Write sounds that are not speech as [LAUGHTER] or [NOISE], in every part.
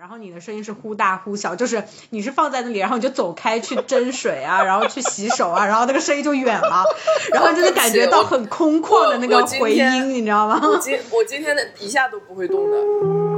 然后你的声音是忽大忽小，[LAUGHS] 就是你是放在那里，然后你就走开去斟水啊，[LAUGHS] 然后去洗手啊，然后那个声音就远了，[LAUGHS] 然后就能感觉到很空旷的那个回音，你知道吗？我今我今天的一下都不会动的。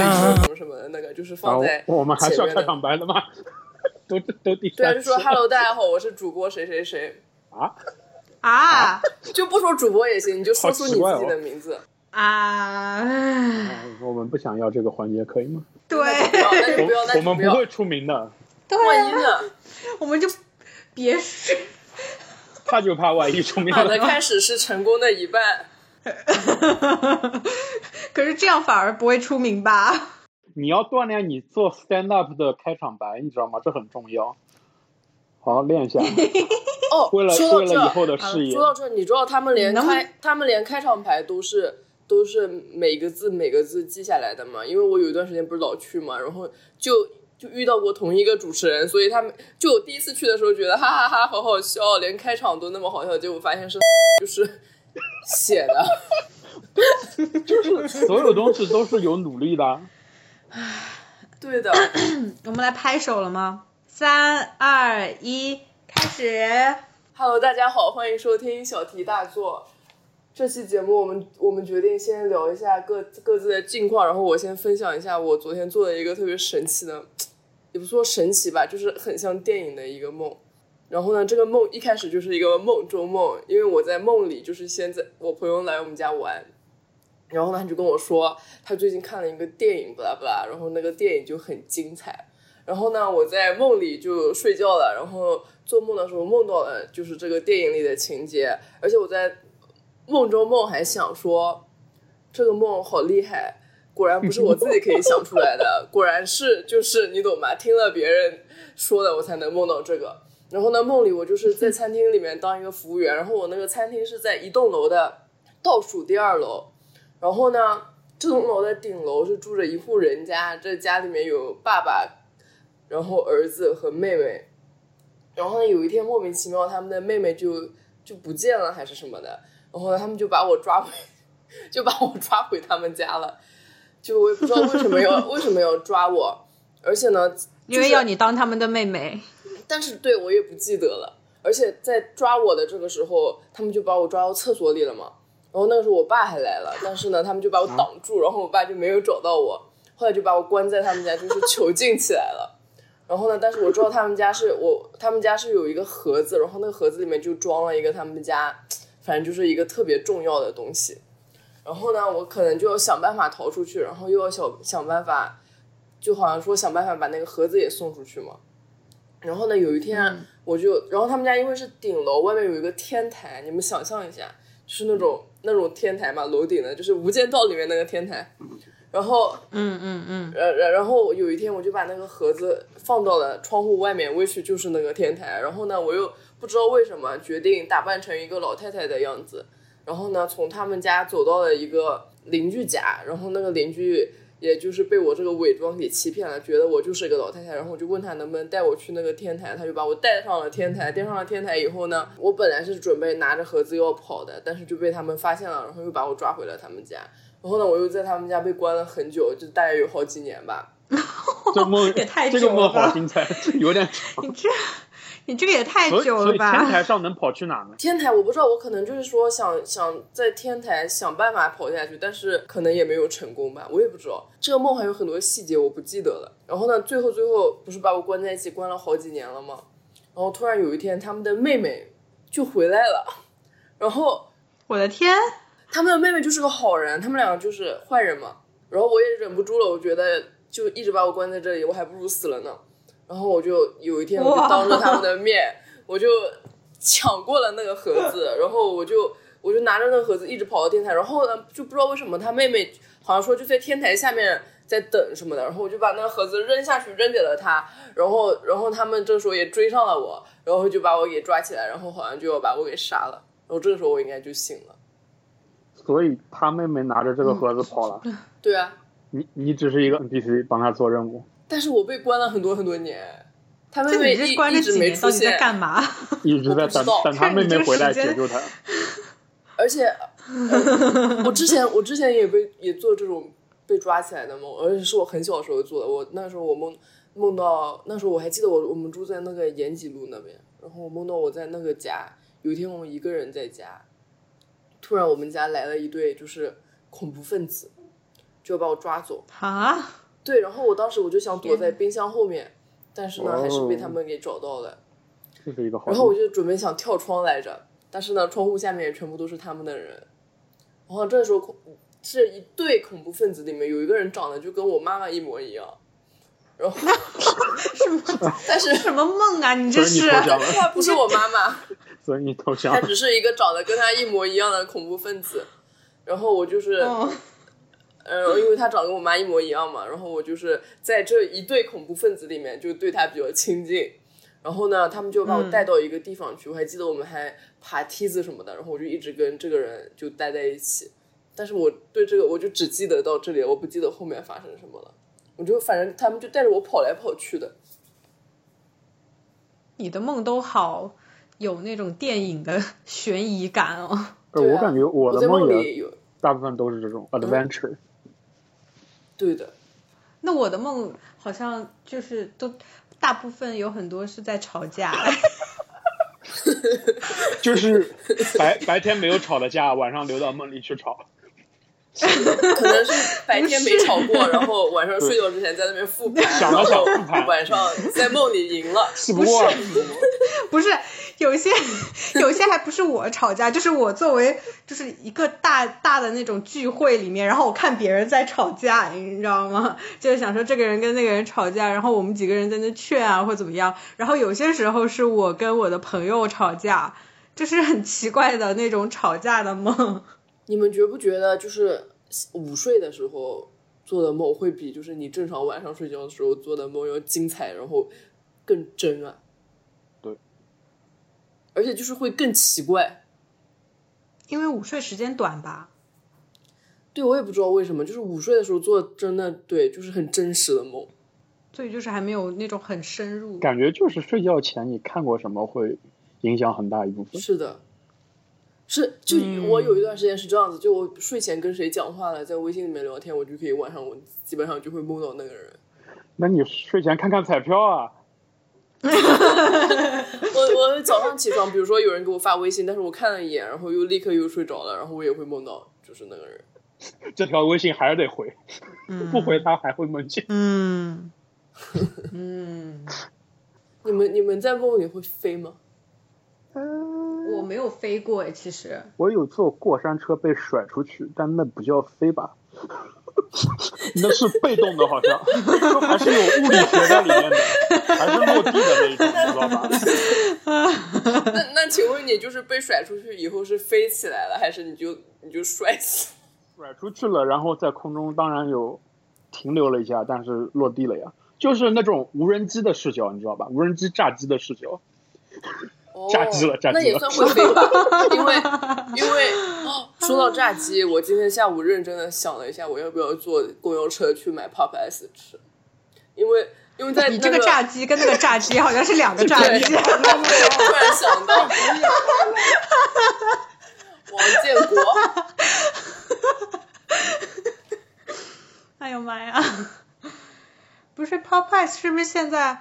什么什么的那个，就是放在我们还是要开场白了吗？[LAUGHS] 都都第对，就说 “hello，大家好，我是主播谁谁谁”啊啊，就不说主播也行，你就说出你自己的名字啊。我们不想要这个环节，可以吗？对，我们不会出名的。万一呢？我们就别说，[LAUGHS] 怕就怕万一出名。好的开始是成功的一半。[LAUGHS] 可是这样反而不会出名吧？你要锻炼你做 stand up 的开场白，你知道吗？这很重要，好好练一下。[LAUGHS] 哦，为了为了以后的事业。说到这，你知道他们连开他们连开场白都是都是每个字每个字记下来的吗？因为我有一段时间不是老去嘛，然后就就遇到过同一个主持人，所以他们就我第一次去的时候觉得哈哈哈好好笑，连开场都那么好笑，结果发现是 [LAUGHS] 就是写的。[LAUGHS] 就是所有东西都是有努力的，[LAUGHS] 对的。[CLEARS THROAT] 我们来拍手了吗？三二一，开始。Hello，大家好，欢迎收听小题大做。这期节目我们我们决定先聊一下各各自的近况，然后我先分享一下我昨天做的一个特别神奇的，也不说神奇吧，就是很像电影的一个梦。然后呢，这个梦一开始就是一个梦中梦，因为我在梦里就是先在我朋友来我们家玩。然后呢，他就跟我说，他最近看了一个电影，巴拉巴拉，然后那个电影就很精彩。然后呢，我在梦里就睡觉了，然后做梦的时候梦到了就是这个电影里的情节，而且我在梦中梦还想说，这个梦好厉害，果然不是我自己可以想出来的，[LAUGHS] 果然是就是你懂吗？听了别人说的，我才能梦到这个。然后呢，梦里我就是在餐厅里面当一个服务员，然后我那个餐厅是在一栋楼的倒数第二楼。然后呢，这栋楼的顶楼是住着一户人家，这家里面有爸爸，然后儿子和妹妹。然后呢，有一天莫名其妙，他们的妹妹就就不见了，还是什么的。然后呢，他们就把我抓回，[LAUGHS] 就把我抓回他们家了。就我也不知道为什么要 [LAUGHS] 为什么要抓我，而且呢，因为要你当他们的妹妹。但是对我也不记得了。而且在抓我的这个时候，他们就把我抓到厕所里了嘛。然后那个时候我爸还来了，但是呢，他们就把我挡住，然后我爸就没有找到我，后来就把我关在他们家，就是囚禁起来了。然后呢，但是我知道他们家是我，他们家是有一个盒子，然后那个盒子里面就装了一个他们家，反正就是一个特别重要的东西。然后呢，我可能就要想办法逃出去，然后又要想想办法，就好像说想办法把那个盒子也送出去嘛。然后呢，有一天我就，然后他们家因为是顶楼，外面有一个天台，你们想象一下，就是那种。那种天台嘛，楼顶的，就是《无间道》里面那个天台。然后，嗯嗯嗯，然然然后有一天，我就把那个盒子放到了窗户外面，位置就是那个天台。然后呢，我又不知道为什么决定打扮成一个老太太的样子。然后呢，从他们家走到了一个邻居家，然后那个邻居。也就是被我这个伪装给欺骗了，觉得我就是一个老太太，然后我就问他能不能带我去那个天台，他就把我带上了天台。带上了天台以后呢，我本来是准备拿着盒子要跑的，但是就被他们发现了，然后又把我抓回了他们家。然后呢，我又在他们家被关了很久，就大概有好几年吧。[LAUGHS] 这梦也太这个梦好精彩，有点长。[LAUGHS] 你这。[LAUGHS] 你这个也太久了吧？天台上能跑去哪呢？[LAUGHS] 天台我不知道，我可能就是说想想在天台想办法跑下去，但是可能也没有成功吧，我也不知道。这个梦还有很多细节我不记得了。然后呢，最后最后不是把我关在一起关了好几年了吗？然后突然有一天，他们的妹妹就回来了。然后我的天，他们的妹妹就是个好人，他们两个就是坏人嘛。然后我也忍不住了，我觉得就一直把我关在这里，我还不如死了呢。然后我就有一天，我就当着他们的面，我就抢过了那个盒子，然后我就我就拿着那个盒子一直跑到天台，然后呢就不知道为什么他妹妹好像说就在天台下面在等什么的，然后我就把那个盒子扔下去扔给了他，然后然后他们这时候也追上了我，然后就把我给抓起来，然后好像就要把我给杀了。然后这个时候我应该就醒了。所以他妹妹拿着这个盒子跑了，对啊，你你只是一个 NPC 帮他做任务，但是我被关了很多很多年，他妹这妹关了一直没出几年到底在，干嘛？一直在等 [LAUGHS] 等他妹妹回来解救他。[LAUGHS] 而且、呃我之前我之前也被也做这种被抓起来的梦，而且是我很小的时候做的。我那时候我梦梦到那时候我还记得我我们住在那个延吉路那边，然后我梦到我在那个家，有一天我一个人在家，突然我们家来了一对就是恐怖分子，就要把我抓走。啊，对，然后我当时我就想躲在冰箱后面，但是呢还是被他哦们给找到了。这是一个好然后我。就准备想跳窗来着，但是呢，窗户下面也全部都是他们的人。然后这时候恐是一对恐怖分子里面有一个人长得就跟我妈妈一模一样，然后什 [LAUGHS] 么但是什么梦啊？你这所以你是投降了，他不是我妈妈，所以你投降了。他只是一个长得跟他一模一样的恐怖分子。然后我就是，哦呃，因为他长得跟我妈一模一样嘛，然后我就是在这一对恐怖分子里面就对他比较亲近。然后呢，他们就把我带到一个地方去，我还记得我们还爬梯子什么的，然后我就一直跟这个人就待在一起。但是我对这个我就只记得到这里，我不记得后面发生什么了。我就反正他们就带着我跑来跑去的，你的梦都好有那种电影的悬疑感哦。呃，对啊我感觉我的梦里有大部分都是这种 adventure，对的，那我的梦好像就是都大部分有很多是在吵架，[LAUGHS] 就是白白天没有吵的架，晚上留到梦里去吵。可能是白天没吵过，然后晚上 [LAUGHS] 睡觉之前在那边复盘，[LAUGHS] 想了然后想复盘晚上在梦里赢了。[LAUGHS] 气不是，不是有些有些还不是我吵架，就是我作为就是一个大大的那种聚会里面，然后我看别人在吵架，你知道吗？就是想说这个人跟那个人吵架，然后我们几个人在那劝啊或怎么样，然后有些时候是我跟我的朋友吵架，就是很奇怪的那种吵架的梦。你们觉不觉得，就是午睡的时候做的梦会比就是你正常晚上睡觉的时候做的梦要精彩，然后更真啊？对，而且就是会更奇怪。因为午睡时间短吧，对我也不知道为什么，就是午睡的时候做真的对，就是很真实的梦。所以就是还没有那种很深入。感觉就是睡觉前你看过什么会影响很大一部分。是的，是就嗯我有一段时间是这样子，就我睡前跟谁讲话了，在微信里面聊天，我就可以晚上我基本上就会梦到那个人。那你睡前看看彩票啊？[LAUGHS] 我我早上起床，比如说有人给我发微信，但是我看了一眼，然后又立刻又睡着了，然后我也会梦到就是那个人。[LAUGHS] 这条微信还是得回，[LAUGHS] 不回他还会梦见。嗯嗯，你们你们在梦里会飞吗？我没有飞过哎，其实。我有坐过山车被甩出去，但那不叫飞吧？[LAUGHS] 那是被动的，好像就还是有物理学在里面的，还是落地的那一种，你知道吧？[LAUGHS] 那那请问你就是被甩出去以后是飞起来了，还是你就你就摔死？[LAUGHS] 甩出去了，然后在空中当然有停留了一下，但是落地了呀，就是那种无人机的视角，你知道吧？无人机炸机的视角。哦炸鸡了炸鸡了那也算会飞吧？因为 [LAUGHS] 因为、哦、说到炸鸡，我今天下午认真的想了一下，我要不要坐公交车去买 Pop S 吃？因为因为在、那你这个炸鸡跟那个炸鸡好像是两个炸对，鸡。[LAUGHS] 突然想到王建国，[LAUGHS] 哎呦妈呀！不是 Popeyes 是不是现在？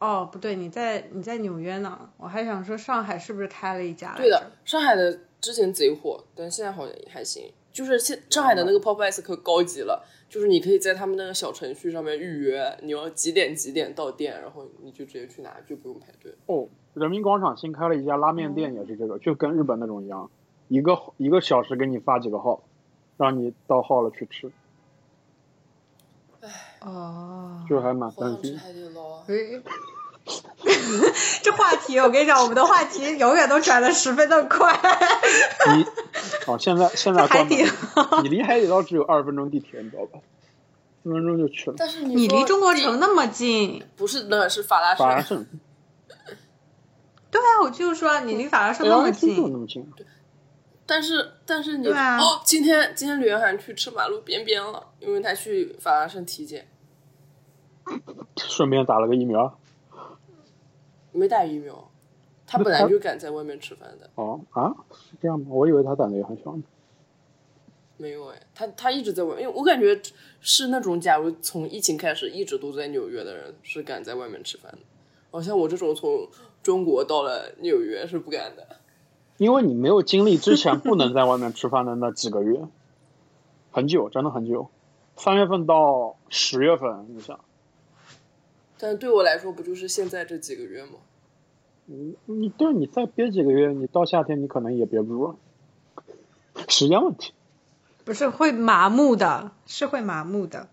哦，不对，你在你在纽约呢。我还想说上海是不是开了一家？对的，上海的之前贼火，但现在好像也还行。就是现上海的那个 Pop S 可高级了，就是你可以在他们那个小程序上面预约，你要几点几点到店，然后你就直接去拿，就不用排队。哦，人民广场新开了一家拉面店，也是这个，就跟日本那种一样，一个一个小时给你发几个号，让你到号了去吃，哦，就还蛮担心。海底捞啊！诶 [LAUGHS] 这话题我跟你讲，我们的话题永远都转的十分的快。你哦，现在现在海关门底了，你离海底捞只有二十分钟地铁，你知道吧？四分钟就去了。但是说你离中国城那么近，不是那是法拉盛，法拉盛，对啊，我就是说你离法拉盛那么哎呀，听说那近，么近，但是但是你对啊哦，今天今天吕元涵去吃马路边边了，因为他去法拉盛体检，顺便打了个疫苗。没打疫苗，他本来就敢在外面吃饭的，哦啊，是这样吗？我以为他胆子也很小呢。没有哎，他他一直在外面，因为我感觉是那种假如从疫情开始一直都在纽约的人是敢在外面吃饭的，好像我这种从中国到了纽约是不敢的。因为你没有经历之前不能在外面吃饭的那几个月，很久，真的很久。三月份到十月份，你想，但对我来说，不就是现在这几个月吗？你你对你再憋几个月，你到夏天你可能也憋不住了，时间问题。不是会麻木的，是会麻木的。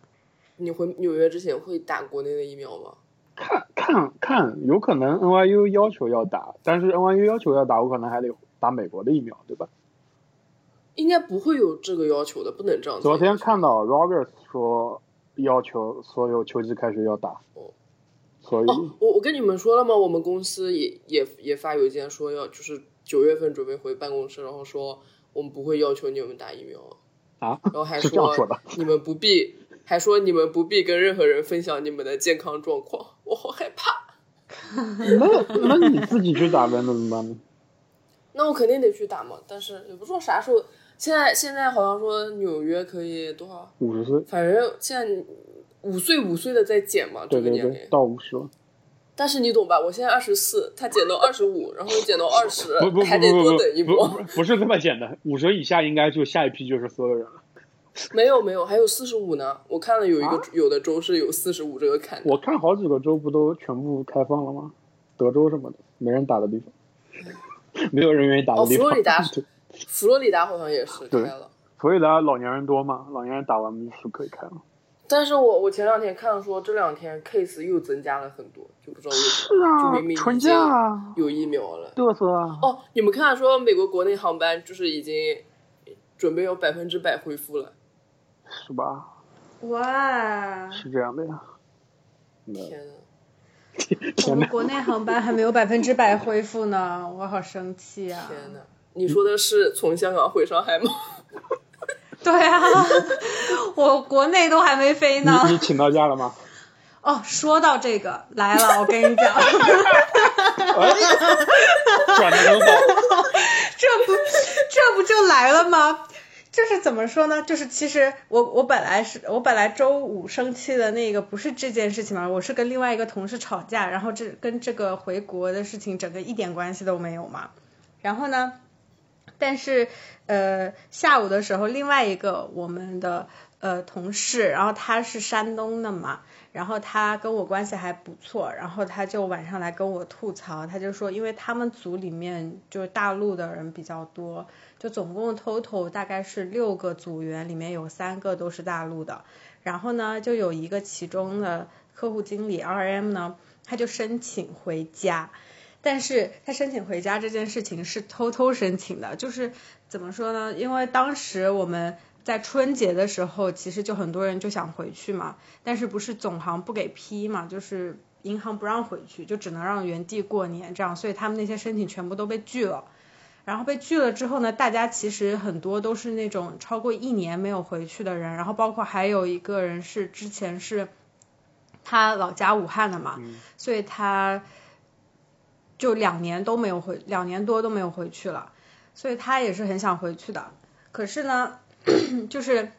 你回纽约之前会打国内的疫苗吗？看看看，有可能 NYU 要求要打，但是 NYU 要求要打，我可能还得打美国的疫苗，对吧？应该不会有这个要求的，不能这样。昨天看到 Rogers 说要求所有秋季开学要打哦，哦，我我跟你们说了吗？我们公司也也也发邮件说要就是九月份准备回办公室，然后说我们不会要求你们打疫苗，啊，然后还 [LAUGHS] 说。你们不必，还说你们不必跟任何人分享你们的健康状况，我好害怕。那那你自己去打呗，那怎么办呢？那我肯定得去打嘛，但是也不知道啥时候。现在现在好像说纽约可以多少，五十岁，反正现在五岁五岁的在减嘛，这对对对，个年龄。到五十了。但是你懂吧？我现在二十四，他减到二十五，然后又减到二十不 [LAUGHS] 不，不还得多不不等一波。不不不是这么简单，五十以下应该就下一批就是所有人了。没有没有，还有四十五呢。我看了有一个、啊有的州是有四十五这个坎。我看好几个州不都全部开放了吗？德州什么的，没人打的地方，[LAUGHS] 没有人愿意打的哦，地方。佛罗里达对，佛罗里达好像也是开对了。佛罗里达老年人多嘛，老年人打完就可以开了。但是我我前两天看说这两天 case 又增加了很多，就不知道为什是么，啊就明明，已春经假啊，有疫苗了。嘚瑟啊。哦，你们看说美国国内航班就是已经准备有百分之百恢复了。是吧？哇，是这样的呀。天呐，我，们国内航班还没有百分之百恢复呢，我好生气啊！天呐，你说的是从香港回上海吗？[LAUGHS] 对啊，[LAUGHS] 我国内都还没飞呢。你你请到假了吗？哦，说到这个来了，我跟你讲，[LAUGHS] 哎，转的很好。[LAUGHS] 这不这不就来了吗？就是怎么说呢？就是其实我我本来是我本来周五生气的那个不是这件事情嘛，我是跟另外一个同事吵架，然后这跟这个回国的事情整个一点关系都没有嘛。然后呢，但是呃下午的时候，另外一个我们的呃同事，然后他是山东的嘛，然后他跟我关系还不错，然后他就晚上来跟我吐槽，他就说，因为他们组里面就是大陆的人比较多，就总共 total 大概是六个组员，里面有三个都是大陆的，然后呢，就有一个其中的客户经理 RM 呢，他就申请回家。但是他申请回家这件事情是偷偷申请的，就是怎么说呢？因为当时我们在春节的时候，其实就很多人就想回去嘛，但是不是总行不给批嘛，就是银行不让回去，就只能让原地过年这样，所以他们那些申请全部都被拒了。然后被拒了之后呢，大家其实很多都是那种超过一年没有回去的人，然后包括还有一个人是之前是他老家武汉的嘛，所以他就两年都没有回，两年多都没有回去了，所以他也是很想回去的。可是呢，[COUGHS] 就是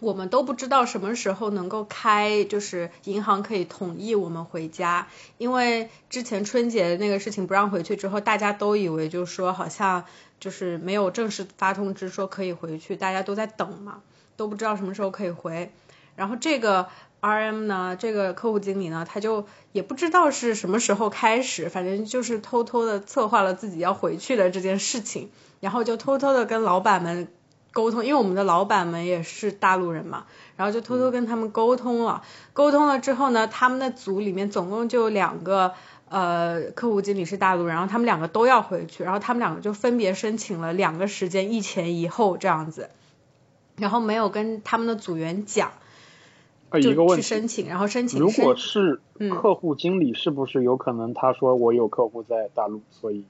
我们都不知道什么时候能够开，就是银行可以同意我们回家，因为之前春节那个事情不让回去之后，大家都以为就是说好像就是没有正式发通知说可以回去，大家都在等嘛，都不知道什么时候可以回。然后这个 RM 呢，这个客户经理呢，他就也不知道是什么时候开始，反正就是偷偷的策划了自己要回去的这件事情，然后就偷偷的跟老板们沟通，因为我们的老板们也是大陆人嘛，然后就偷偷跟他们沟通了。沟通了之后呢，他们的组里面总共就两个呃客户经理是大陆人，然后他们两个都要回去，然后他们两个就分别申请了两个时间，一前一后这样子，然后没有跟他们的组员讲。呃，一个就问题，去申请，然后申请如果是嗯客户经理，是不是有可能他说我有客户在大陆，所以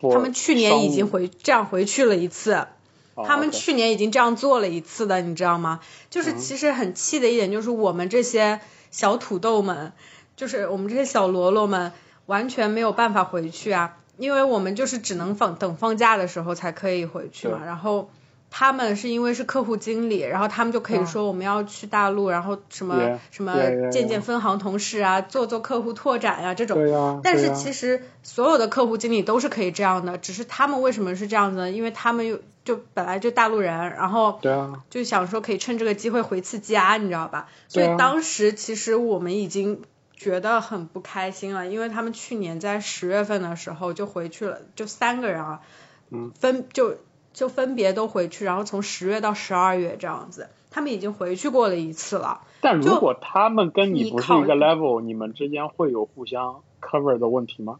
他们去年已经回这样回去了一次，哦他们去年已经这样做了一次的，你知道吗？就是其实很气的一点就是我们这些小土豆们，就是我们这些小喽啰们，完全没有办法回去啊，因为我们就是只能放等放假的时候才可以回去嘛，然后。他们是因为是客户经理，然后他们就可以说我们要去大陆，然后什么什么见见分行同事啊，做做客户拓展呀、这种。对呀、但是其实所有的客户经理都是可以这样的，只是他们为什么是这样子呢？因为他们又就本来就大陆人，然后就想说可以趁这个机会回次家，你知道吧？所以当时其实我们已经觉得很不开心了，因为他们去年在十月份的时候就回去了，就三个人啊，嗯，分就就分别都回去，然后从十月到十二月这样子，他们已经回去过了一次了。但如果他们跟你你不是一个 level，你们之间会有互相 cover 的问题吗？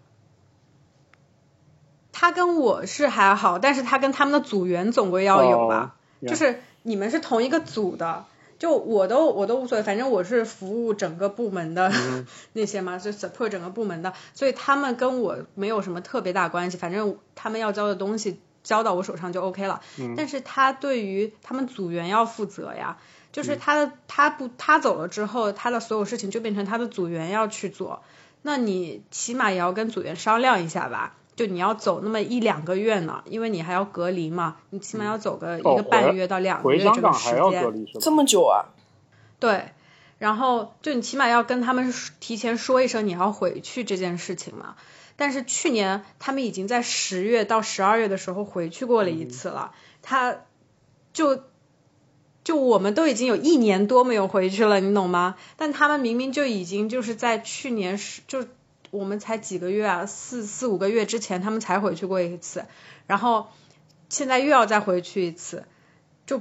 他跟我是还好，但是他跟他们的组员总归要有吧？哦就是你们是同一个组的，就我都我都无所谓，反正我是服务整个部门的、嗯 [LAUGHS] 那些嘛，就 support 整个部门的，所以他们跟我没有什么特别大关系，反正他们要交的东西交到我手上就 OK 了。嗯但是他对于他们组员要负责呀。嗯就是他的他不他走了之后，他的所有事情就变成他的组员要去做，那你起码也要跟组员商量一下吧。就你要走那么一两个月呢，因为你还要隔离嘛，你起码要走个一哦个半月到两个月这个时香港还要隔间。这么久啊？对，然后就你起码要跟他们提前说一声你要回去这件事情嘛。但是去年他们已经在十月到十二月的时候回去过了一次了，他就就我们都已经有一年多没有回去了，你懂吗？但他们明明就已经就是在去年十就我们才几个月啊，四四五个月之前他们才回去过一次，然后现在又要再回去一次，就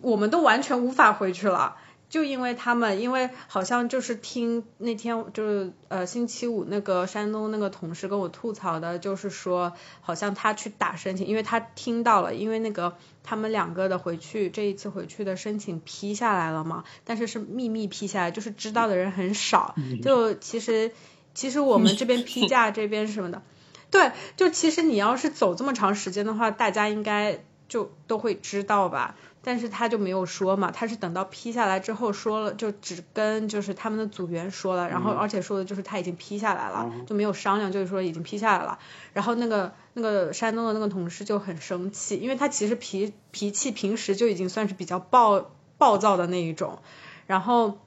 我们都完全无法回去了。就因为他们，因为好像就是听那天就是呃星期五那个山东那个同事跟我吐槽的，就是说好像他去打申请，因为他听到了，因为那个他们两个的回去这一次回去的申请批下来了嘛，但是是秘密批下来，就是知道的人很少，就其实其实我们这边批假这边什么的，对，就其实你要是走这么长时间的话，大家应该就都会知道吧。但是他就没有说嘛，他是等到批下来之后说了，就只跟就是他们的组员说了，然后而且说的就是他已经批下来了，就没有商量，就是说已经批下来了。然后那个那个山东的那个同事就很生气，因为他其实脾脾气平时就已经算是比较暴暴躁的那一种，然后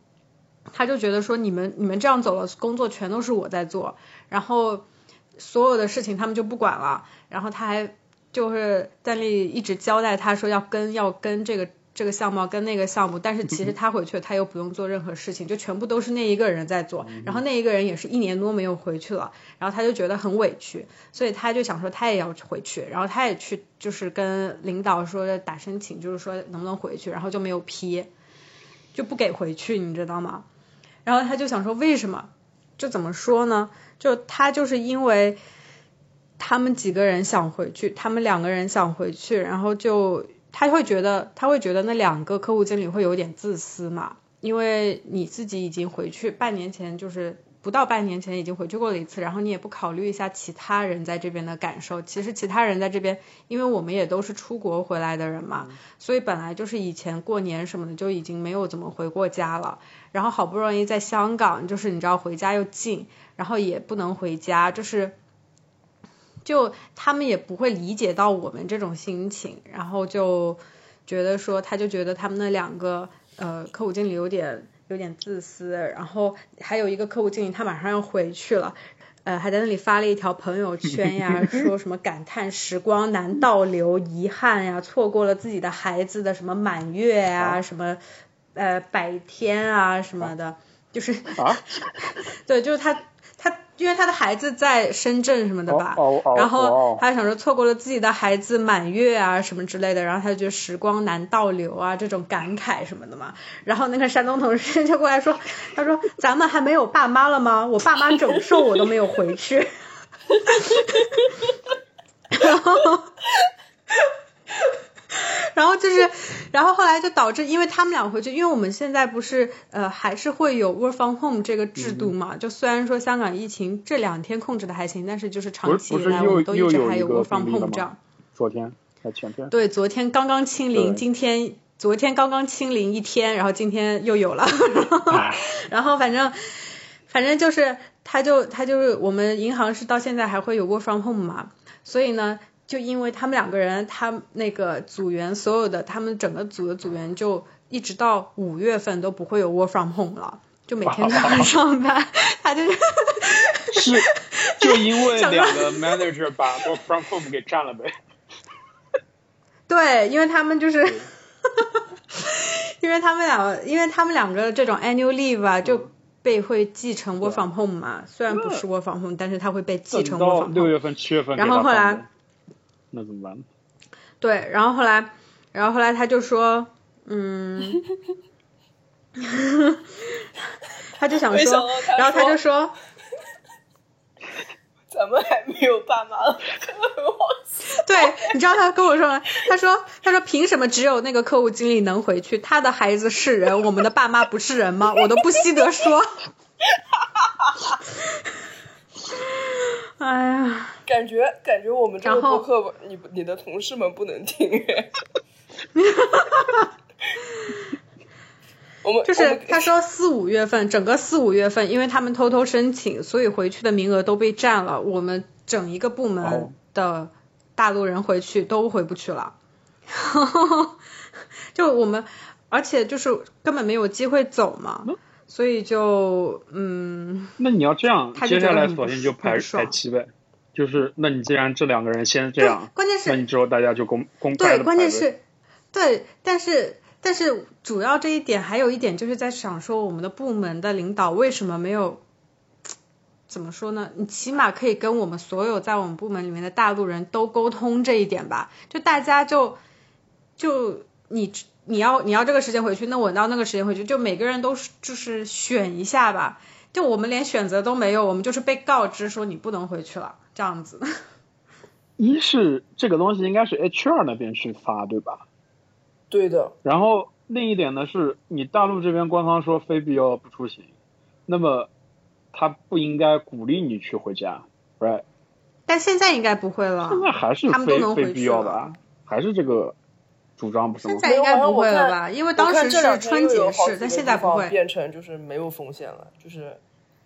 他就觉得说你们你们这样走了，工作全都是我在做，然后所有的事情他们就不管了，然后他还。就是在那里一直交代他说要跟要跟这个这个项目跟那个项目，但是其实他回去他又不用做任何事情，就全部都是那一个人在做，然后那一个人也是一年多没有回去了，然后他就觉得很委屈，所以他就想说他也要回去，然后他也去就是跟领导说打申请，就是说能不能回去，然后就没有批，就不给回去，你知道吗？然后他就想说为什么？就怎么说呢？就他就是因为。他们几个人想回去，他们两个人想回去，然后就他会觉得，他会觉得那两个客户经理会有点自私嘛，因为你自己已经回去半年前，就是不到半年前已经回去过了一次，然后你也不考虑一下其他人在这边的感受。其实其他人在这边，因为我们也都是出国回来的人嘛，所以本来就是以前过年什么的就已经没有怎么回过家了，然后好不容易在香港，就是你知道回家又近，然后也不能回家，就是。就他们也不会理解到我们这种心情，然后就觉得说，他就觉得他们那两个呃客户经理有点有点自私，然后还有一个客户经理他马上要回去了，呃还在那里发了一条朋友圈呀，[LAUGHS] 说什么感叹时光难倒流，遗憾呀，错过了自己的孩子的什么满月啊，什么呃百天啊什么的，就是啊，[LAUGHS] 对，就是他。他因为他的孩子在深圳什么的吧，哦哦哦然后哦他想说错过了自己的孩子满月啊什么之类的，然后他就觉得时光难倒流啊这种感慨什么的嘛。然后那个山东同事就过来说，他说咱们还没有爸妈了吗？我爸妈整寿我都没有回去。[LAUGHS] 然后，然后就是，然后后来就导致，因为他们俩回去，因为我们现在不是呃还是会有 work from home 这个制度嘛，就虽然说香港疫情这两天控制的还行，但是就是长期以来我们都一直还有 work from home 这样。？昨天还前天？对，昨天刚刚清零，今天昨天刚刚清零一天，然后今天又有了，唉 [LAUGHS] 然后反正反正就是他就他就是我们银行是到现在还会有 work from home 嘛，所以呢，就因为他们两个人，他那个组员所有的他们整个组的组员就一直到五月份都不会有 work from home 了。就每天都要上班，他 [LAUGHS] 就是 [LAUGHS] 是就因为两个 manager 把 work from home 给占了呗。对，因为他们就是，[LAUGHS] 因为他们两，因为他们两个这种 annual leave 啊，就被会继承 work from home 嘛。虽然不是 work from home，但是他会被继承 work from 六 home。月份、七月份然后后来那怎么办？对，然后后来，然后后来他就说，嗯，[LAUGHS] 他就想说然后他就说，咱们还没有爸妈。[LAUGHS] 对，你知道他跟我说吗？他说，他说凭什么只有那个客户经理能回去？他的孩子是人，我们的爸妈不是人吗？我都不稀得说。[LAUGHS] 哎呀，感觉感觉我们这个播客，你你的同事们不能听哎。[LAUGHS] 我们就是他说四五月份，整个四五月份，因为他们偷偷申请，所以回去的名额都被占了。我们整一个部门哦。的大陆人回去都回不去了，[LAUGHS] 就我们，而且就是根本没有机会走嘛，所以就嗯，那你要这样，他接下来索性就排排期呗。就是，那你既然这两个人先这样，，关键是那你之后大家就公公开对，关键是，对，但是但是主要这一点还有一点就是在想说，我们的部门的领导为什么没有，怎么说呢？你起码可以跟我们所有在我们部门里面的大陆人都沟通这一点吧，就大家就就你。你要你要这个时间回去，那我到那个时间回去，就每个人都是就是选一下吧。就我们连选择都没有，我们就是被告知说你不能回去了，这样子。[LAUGHS] 一是这个东西应该是 HR 那边去发，对吧？对的，然后另一点呢，是你大陆这边官方说非必要不出行，那么他不应该鼓励你去回家，right？但现在应该不会了。现在还是他们都非非能回必要的啊，还是这个主张不是吗现？在应该不会了吧？因为当时是春节是，但现在不会。变成就是没有风险了，就是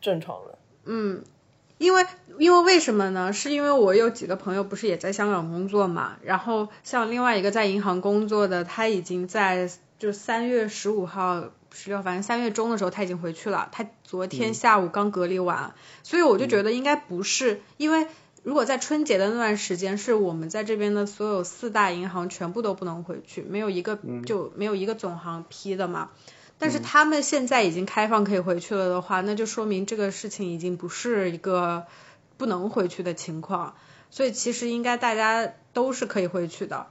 正常的。嗯，因为因为为什么呢？是因为我有几个朋友不是也在香港工作嘛，然后像另外一个在银行工作的，他已经在就三月十五号。十六，反正三月中的时候他已经回去了。他昨天下午刚隔离完，所以我就觉得应该不是，因为如果在春节的那段时间，是我们在这边的所有四大银行全部都不能回去，没有一个就没有一个总行批的嘛。但是他们现在已经开放可以回去了的话，那就说明这个事情已经不是一个不能回去的情况，所以其实应该大家都是可以回去的。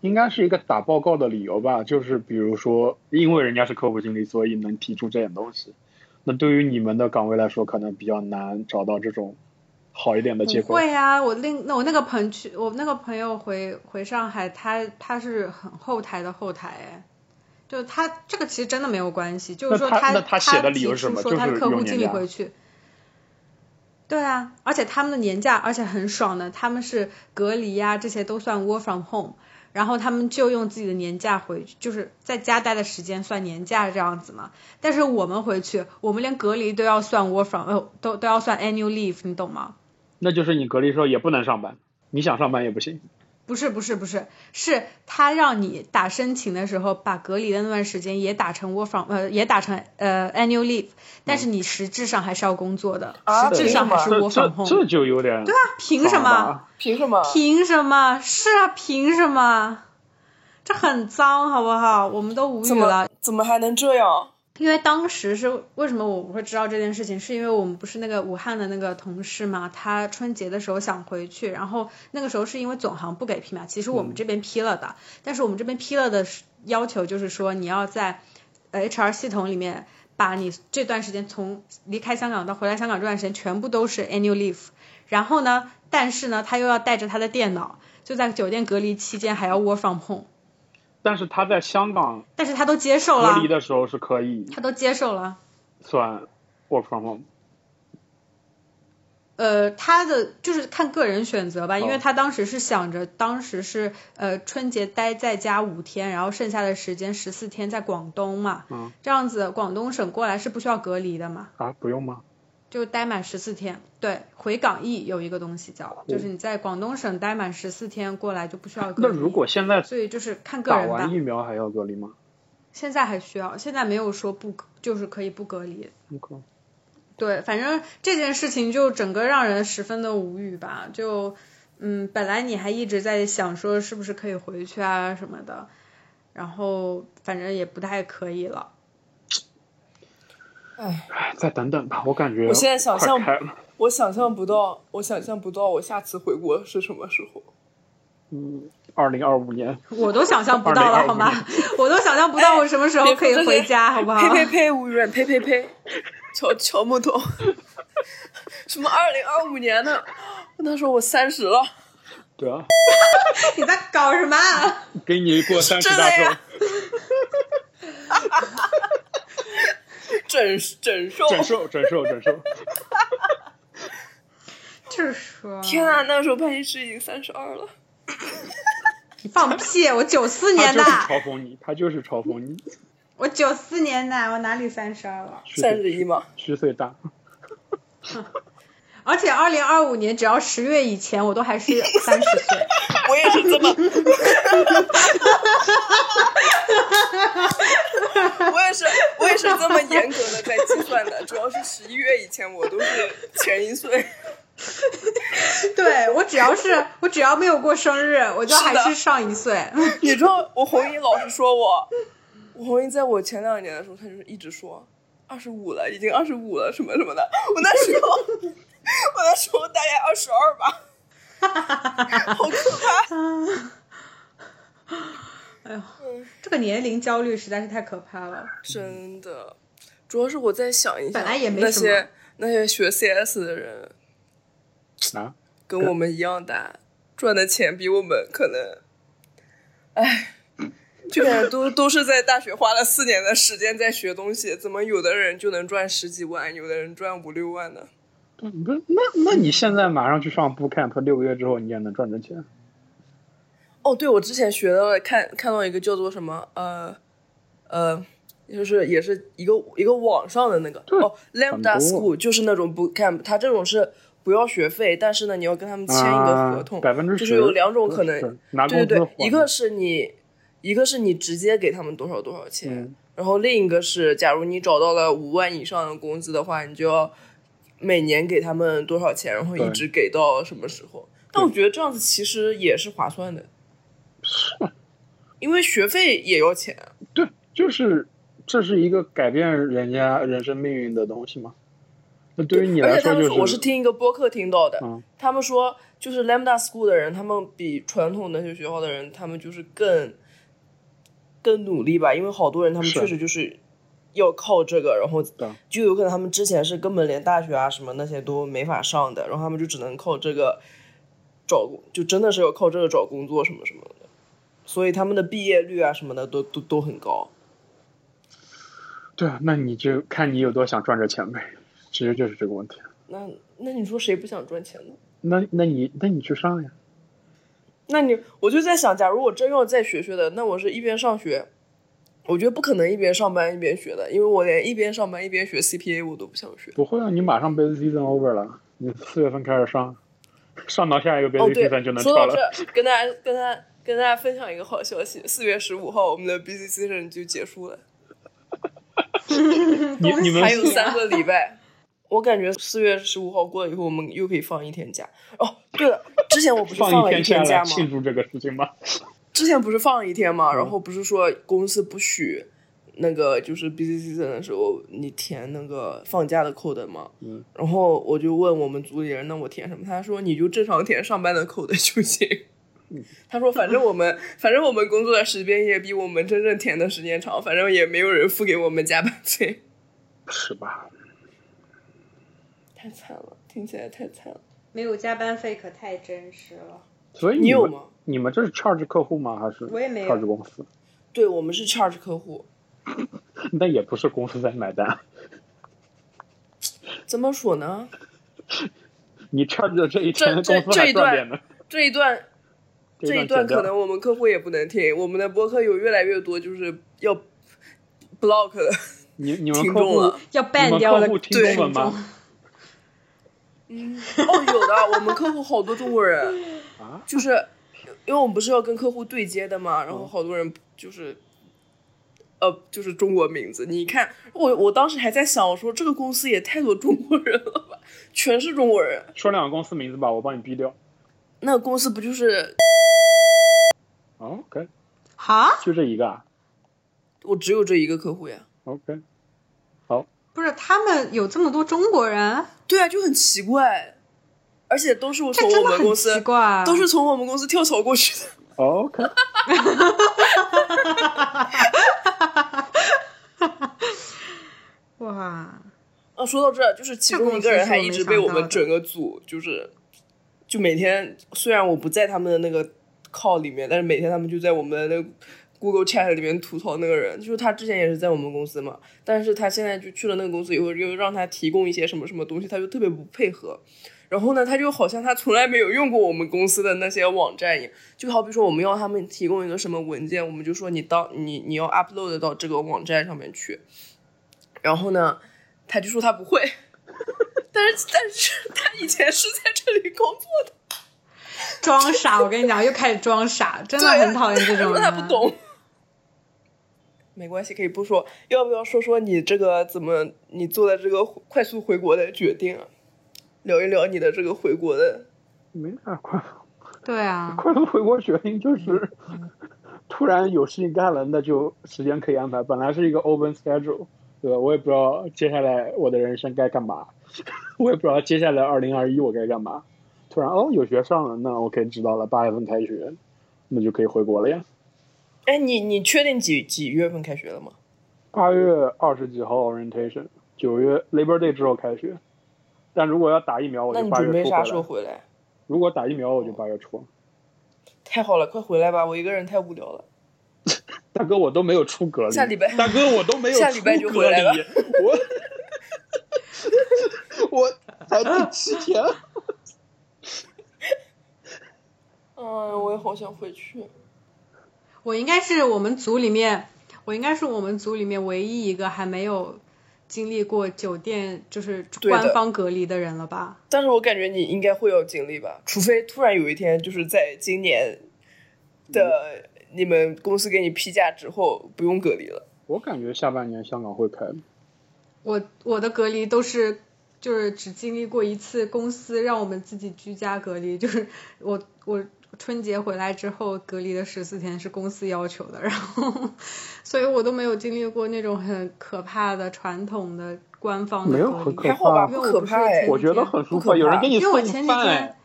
应该是一个打报告的理由吧，就是比如说，因为人家是客户经理，所以能提出这点东西。那对于你们的岗位来说，可能比较难找到这种好一点的结不果。会啊，我另那我那个朋去，我那个朋友回回上海，他他是很后台的后台哎。就他这个其实真的没有关系，就是说他他他写的理提由是什么出说他的客户经理回去。对啊，而且他们的年假而且很爽的，他们是隔离呀、这些都算 work from home，然后他们就用自己的年假回去，就是在家待的时间算年假这样子嘛。但是我们回去，我们连隔离都要算 work from，呃，都都要算 annual leave，你懂吗？那就是你隔离时候也不能上班，你想上班也不行。不是不是不是，是他让你打申请的时候，把隔离的那段时间也打成 work from 呃也打成呃 annual leave，但是你实质上还是要工作的，啊实质上还是这 work 这 from home。这就有点对啊，凭什么？凭什么？凭什么？是啊，凭什么？这很脏，好不好？我们都无怎么语了。怎么还能这样？因为当时是为什么我会知道这件事情，是因为我们不是那个武汉的那个同事嘛，他春节的时候想回去，然后那个时候是因为总行不给批嘛，其实我们这边批了的，但是我们这边批了的要求就是说你要在呃 HR 系统里面把你这段时间从离开香港到回来香港这段时间全部都是 annual leave，然后呢，但是呢他又要带着他的电脑，就在酒店隔离期间还要 work from home。但是他在香港但是他都接受了隔，离的时候是可以他都接受了。算 work from home。呃，他的就是看个人选择吧，因为哦他当时是想着，当时是呃春节待在家五天，然后剩下的时间十四天在广东嘛，嗯这样子广东省过来是不需要隔离的嘛，啊，不用吗？就待满十四天。对，回港易有一个东西叫，就是你在广东省待满十四天过来就不需要隔离。那如果现在所以就是看个人吧完疫，苗还要隔离吗？现在还需要，现在没有说不就是可以不隔离。OK 对，反正这件事情就整个让人十分的无语吧。就嗯，本来你还一直在想说是不是可以回去啊什么的，然后反正也不太可以了。唉，哎，再等等吧，我感觉我现在想象。我想象不到，我想象不到我下次回国是什么时候。嗯，二零二五年，我都想象不到了，好吗？我都想象不到我什么时候可以回家，好不好？呸呸呸！吴远，呸呸呸！乔乔木头，什么二零二五年呢？那时候我三十了，对啊，你在搞什么？给你过三十大寿呀，[LAUGHS] 整整瘦。整瘦整瘦整瘦。[LAUGHS] 就是说，[LAUGHS] 天啊，那时候潘医师已经三十二了。你放屁！我九四他就是年的，嘲讽你，他就是嘲讽你，我九四年的，我哪里三十二了？三十一嘛，虚岁大。而且二零二五年只要十月以前，我都还是三十岁。我也是这么，[LAUGHS] 我也是，我也是这么严格的在计算的。主要是十一月以前，我都是前一岁。[LAUGHS] 对我只要是我只要没有过生日，我就还是上一岁。[LAUGHS] 你知道，我红英老是说我，我红英在我前两年的时候，他就是一直说二十五了，已经二十五了，什么什么的。我那时候，我那时候大概二十二吧，好可怕。哎呦，这个年龄焦虑实在是太可怕了。真的，主要是我在想一下，本来也没什么那些那些学 CS 的人啊，跟我们一样大，赚的钱比我们可能，哎，[LAUGHS] 就感觉都都是在大学花了四年的时间在学东西，怎么有的人就能赚十几万，有的人赚五六万呢？不不，那那你现在马上去上 bootcamp，六个月之后你也能赚着钱。哦，对，我之前学了看看到一个叫做什么呃呃，就是也是一个一个网上的那个哦，Lambda School 就是那种 bootcamp，它这种是不要学费，但是呢你要跟他们签一个合同，啊百分之就是有两种可能，对对对一个是你一个是你直接给他们多少多少钱，嗯然后另一个是假如你找到了五万以上的工资的话，你就要每年给他们多少钱，然后一直给到什么时候。但我觉得这样子其实也是划算的。[LAUGHS] 因为学费也要钱。对，就是这是一个改变人家人生命运的东西嘛。那对于你而且他们说，来说就是，我是听一个播客听到的，嗯他们说就是 Lambda School 的人，他们比传统那些学校的人，他们就是更更努力吧，因为好多人他们确实就是要靠这个，然后就有可能他们之前是根本连大学啊什么那些都没法上的，然后他们就只能靠这个找工，就真的是要靠这个找工作什么什么的，所以他们的毕业率啊什么的都都都很高。对啊，那你就看你有多想赚这钱呗，其实就是这个问题。那那你说谁不想赚钱呢？那那你那你去上呀，那你我就在想，假如我真要再学学的，那我是一边上学，我觉得不可能一边上班一边学的，因为我连一边上班一边学 CPA 我都不想学。不会啊，你马上 basic season over 了，你四月份开始上，上到下一个哦，basic 对 season 就，能说到。这，跟大家跟大家跟大家分享一个好消息，四月十五号我们的 busy season 就结束了，[LAUGHS] 你你们还有三个礼拜。我感觉四月十五号过了以后，我们又可以放一天假。哦，对了，之前我不是放了一天假吗？庆祝这个事情吗？之前不是放了一天嗯嘛，然后不是说公司不许那个就是 busy season 的时候你填那个放假的 code 嘛，嗯，然后我就问我们组里人，那我填什么？他说你就正常填上班的 code 就行。嗯他说反正我们反正我们工作的时间也比我们真正填的时间长，反正也没有人付给我们加班费，是吧？太惨了，听起来太惨了。没有加班费可太真实了。所以们你有吗？你们这是 charge 客户吗？还是我也没有 charge 公司？对我们是 charge 客户。那也不是公司在买单，怎么说呢？[LAUGHS] 你 charge 的这一这天，这公司还这一段赚点呢。这一段这一段可能我们客户也不能听，我们的播客有越来越多就是要 block 的你你们客户听众了。要 ban 掉了客户听对中文吗？哦，有的，我们客户好多中国人，啊，就是因为我们不是要跟客户对接的嘛，然后好多人就是。呃，就是中国名字，你看我，我当时还在想，我说这个公司也太多中国人了吧，全是中国人。说两个公司名字吧，我帮你逼掉。那个公司不就是哦 OK，哈，就这一个啊。我只有这一个客户呀？OK，好不是他们有这么多中国人，对啊，就很奇怪，而且都是我从我们公司奇，怪。都是从我们公司跳槽过去的。OK，[LAUGHS] 哇，啊，说到这儿，就是其中一个人还一直被我们整个组，就是就每天，虽然我不在他们的那个 call 里面，但是每天他们就在我们的那个 Google Chat 里面吐槽那个人，就是他之前也是在我们公司嘛，但是他现在就去了那个公司以后，又让他提供一些什么什么东西，他就特别不配合。然后呢，他就好像他从来没有用过我们公司的那些网站一样，就好比说我们要他们提供一个什么文件，我们就说你到你你要 upload 到这个网站上面去，然后呢，他就说他不会，但是但是他以前是在这里工作的，装傻，我跟你讲，又开始装傻，真的很讨厌这种人。他不懂。没关系，可以不说。要不要说说你这个怎么你做的这个快速回国的决定啊？聊一聊你的这个回国的。没啥快对啊，[LAUGHS] 快速回国决定就是突然有事情干了，那就时间可以安排。本来是一个 open schedule，对吧？我也不知道接下来我的人生该干嘛，我也不知道接下来二零二一我该干嘛。突然哦，有学上了，那 OK 知道了，八月份开学，那就可以回国了呀。哎，你你确定几几月份开学了吗？八月二十几号 orientation，九月 Labor Day 之后开学。但如果要打疫苗，我那你就八准备啥时候月初回来。如果打疫苗，我就八月初。太好了，快回来吧！我一个人太无聊了。[LAUGHS] 大哥，我都没有出隔离。下礼拜大哥，我都没有下礼拜就出隔回来了离我我才第七天。嗯，我也好想回去。我应该是我们组里面，我应该是我们组里面唯一一个还没有经历过酒店就是官方隔离的人了吧？但是我感觉你应该会有经历吧，除非突然有一天，就是在今年的你们公司给你批假之后不用隔离了。我感觉下半年香港会开的。我我的隔离都是就是只经历过一次公司让我们自己居家隔离，就是 [LAUGHS] 我我春节回来之后隔离的十四天是公司要求的，然后所以我都没有经历过那种很可怕的传统的官方的没有隔离很可还好吧，怕因不为我不是前可怕哎。我觉得很舒服，有人给你送因为我前几饭天，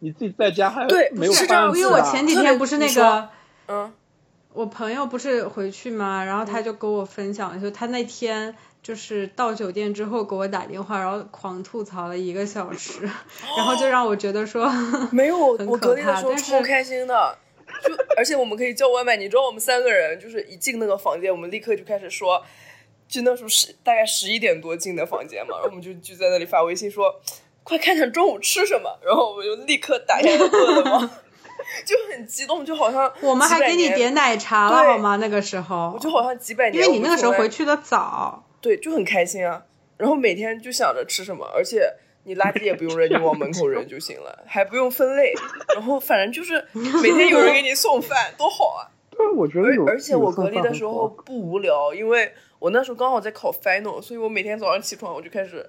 你自己在家还对没有是这样子饭吃啊因为我前几特别天不是那你说个。嗯，我朋友不是回去嘛？然后他就跟我分享，就他那天就是到酒店之后给我打电话，然后狂吐槽了一个小时，[LAUGHS] 然后就让我觉得说，没有，很可我隔天的时候超开心的，就而且我们可以叫外卖。你知道我们三个人就是一进那个房间，我们立刻就开始说，就那时候十大概十一点多进的房间嘛，然后我们就就在那里发微信说，快看看中午吃什么，然后我们就立刻打开饿了么，[LAUGHS] 就很激动，就好像 [LAUGHS] 我们还给你点奶茶了对好吗？那个时候我，就好像几百年，因为你那个时候回去的早，对，就很开心啊。然后每天就想着吃什么，而且你垃圾也不用扔，[LAUGHS] 你往门口扔就行了，还不用分类。然后反正就是每天有人给你送饭，[LAUGHS] 多好啊！对，我觉得有。而而且我隔离的时候不无聊，因为我那时候刚好在考 final，所以我每天早上起床我就开始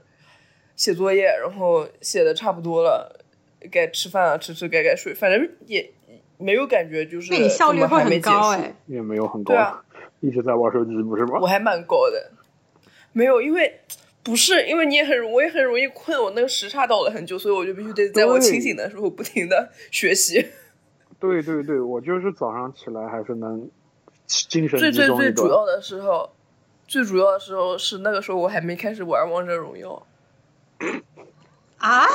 写作业，然后写的差不多了，该吃饭了吃吃，该该睡，反正也没有感觉就是那你效率会很高哎。也没有很高，对啊一直在玩手机，不是吗我？还蛮高的，没有，因为不是因为你也很容，我也很容易困，我那个时差倒了很久，所以我就必须得在我清醒的时候不停的学习。对对对，我就是早上起来还是能精神最最。最主要的时候，最主要的时候是那个时候我还没开始玩王者荣耀，啊？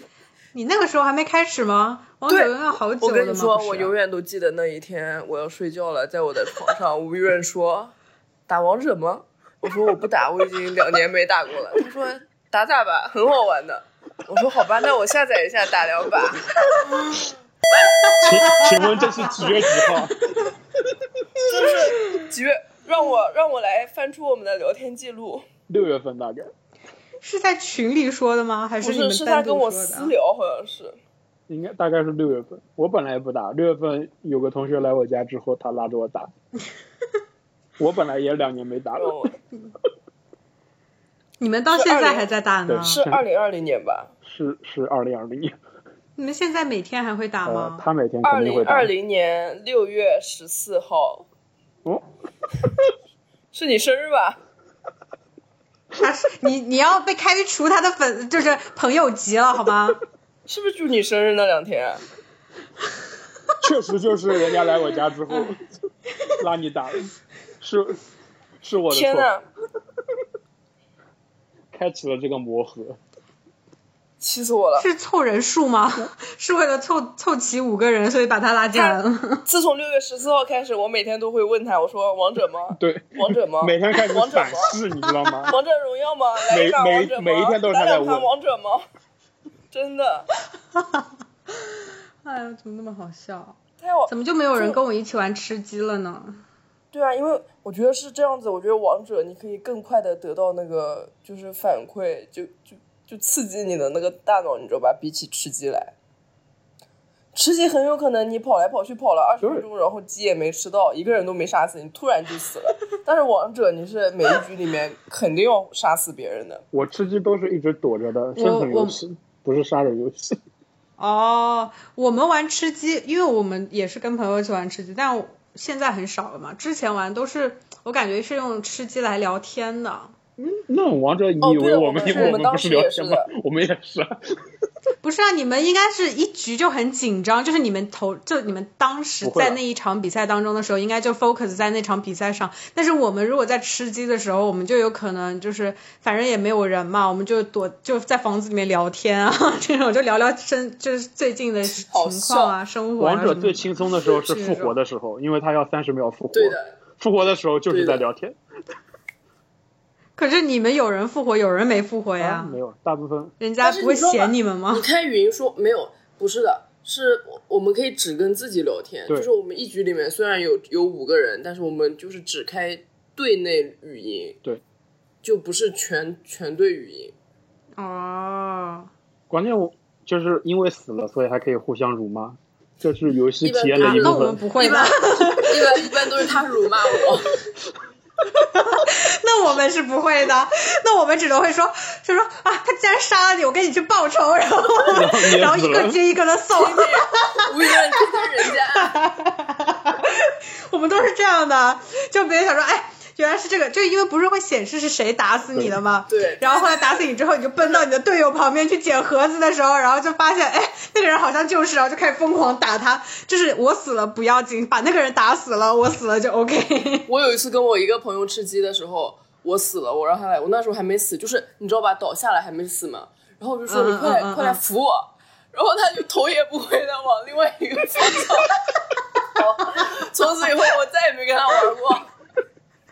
[LAUGHS] 你那个时候还没开始吗？王者荣耀好久了？我跟你说，我永远都记得那一天，我要睡觉了，在我的床上，吴雨润说：“ [LAUGHS] 打王者吗？”我说：“我不打，我已经两年没打过了。”他说：“打打吧，很好玩的。”我说：“好吧，那我下载一下打两把。请请问这是几月几号？” [LAUGHS] 就是 [LAUGHS] 几月？让我让我来翻出我们的聊天记录。六月份大概，是在群里说的吗？还不是，你们是他跟我私聊，好像是。应该大概是六月份。我本来也不打，六月份有个同学来我家之后，他拉着我打。[LAUGHS] 我本来也两年没打了，哦，[LAUGHS] 你们到现在还在打呢？是二零二零年吧？是是二零二零年。你们现在每天还会打呃吗，？他每天二肯定会打。零二零年六月十四号，哦，[LAUGHS] 是你生日吧？他是你你要被开除他的粉就是朋友级了，好吗？[LAUGHS] 是不是就你生日那两天？确实就是人家来我家之后拉你打的，是是我的错，天呐，开启了这个魔盒。气死我了！是凑人数吗？[LAUGHS] 是为了凑凑齐五个人，所以把他拉进来了。自从六月十四号开始，我每天都会问他，我说王者吗？对，王者吗？每天开始王者吗反？噬，你知道吗？王者荣耀吗？来一把每王者吗？每一天都是他在问王者吗？真的，[LAUGHS] 哎呀，怎么那么好笑？怎么就没有人跟我一起玩吃鸡了呢？对啊，因为我觉得是这样子，我觉得王者你可以更快的得到那个就是反馈，就就就刺激你的那个大脑，你知道吧？比起吃鸡来，吃鸡很有可能你跑来跑去跑了二十分钟，然后鸡也没吃到，一个人都没杀死，你突然就死了。但是王者你是每一局里面 [LAUGHS] 肯定要杀死别人的，我吃鸡都是一直躲着的生存游戏，不是杀人游戏。[LAUGHS] 哦，我们玩吃鸡，因为我们也是跟朋友一起玩吃鸡，但我现在很少了嘛。之前玩都是我感觉是用吃鸡来聊天的。嗯那王者，你以为我们我们是我们不我们当时聊天吗也是的？我们也是啊。不是啊，你们应该是一局就很紧张，就是你们投，就你们当时在那一场比赛当中的时候，应该就 focus 在那场比赛上。但是我们如果在吃鸡的时候，我们就有可能就是反正也没有人嘛，我们就躲就在房子里面聊天啊，[LAUGHS] 这种就聊聊生就是最近的情况啊、生活啊王者。最轻松的时候是复活的时候，因为他要三十秒复活。对的，复活的时候就是在聊天。[LAUGHS] 可是你们有人复活，有人没复活呀？啊，没有，大部分人家不会嫌你们吗你？开语音说没有，不是的，是我我们可以只跟自己聊天，就是我们一局里面虽然有有五个人，但是我们就是只开队内语音，对，就不是全全队语音。哦，关键我就是因为死了，所以还可以互相辱骂，这是游戏体验的一部啊那我们分。一不会的般，一般一般都是他辱骂我，[LAUGHS] [LAUGHS] 那我们是不会的，那我们只能会说，就说啊，他既然杀了你，我跟你去报仇，然后 [LAUGHS] 然后一个接一个的送，无缘天天人家。[LAUGHS] 我们都是这样的，就别人想说，哎，原来是这个，就因为不是会显示是谁打死你的吗？对。然后后来打死你之后，你就奔到你的队友旁边去捡盒子的时候，然后就发现，哎，那个人好像就是，然后就开始疯狂打他，就是我死了不要紧，把那个人打死了，我死了就 OK。我有一次跟我一个朋友吃鸡的时候，我死了，我让他来，我那时候还没死，就是你知道吧，倒下来还没死嘛，然后我就说嗯你快快来嗯扶我，然后他就头也不回的往另外一个方向跑，从此以后我再也没跟他玩过。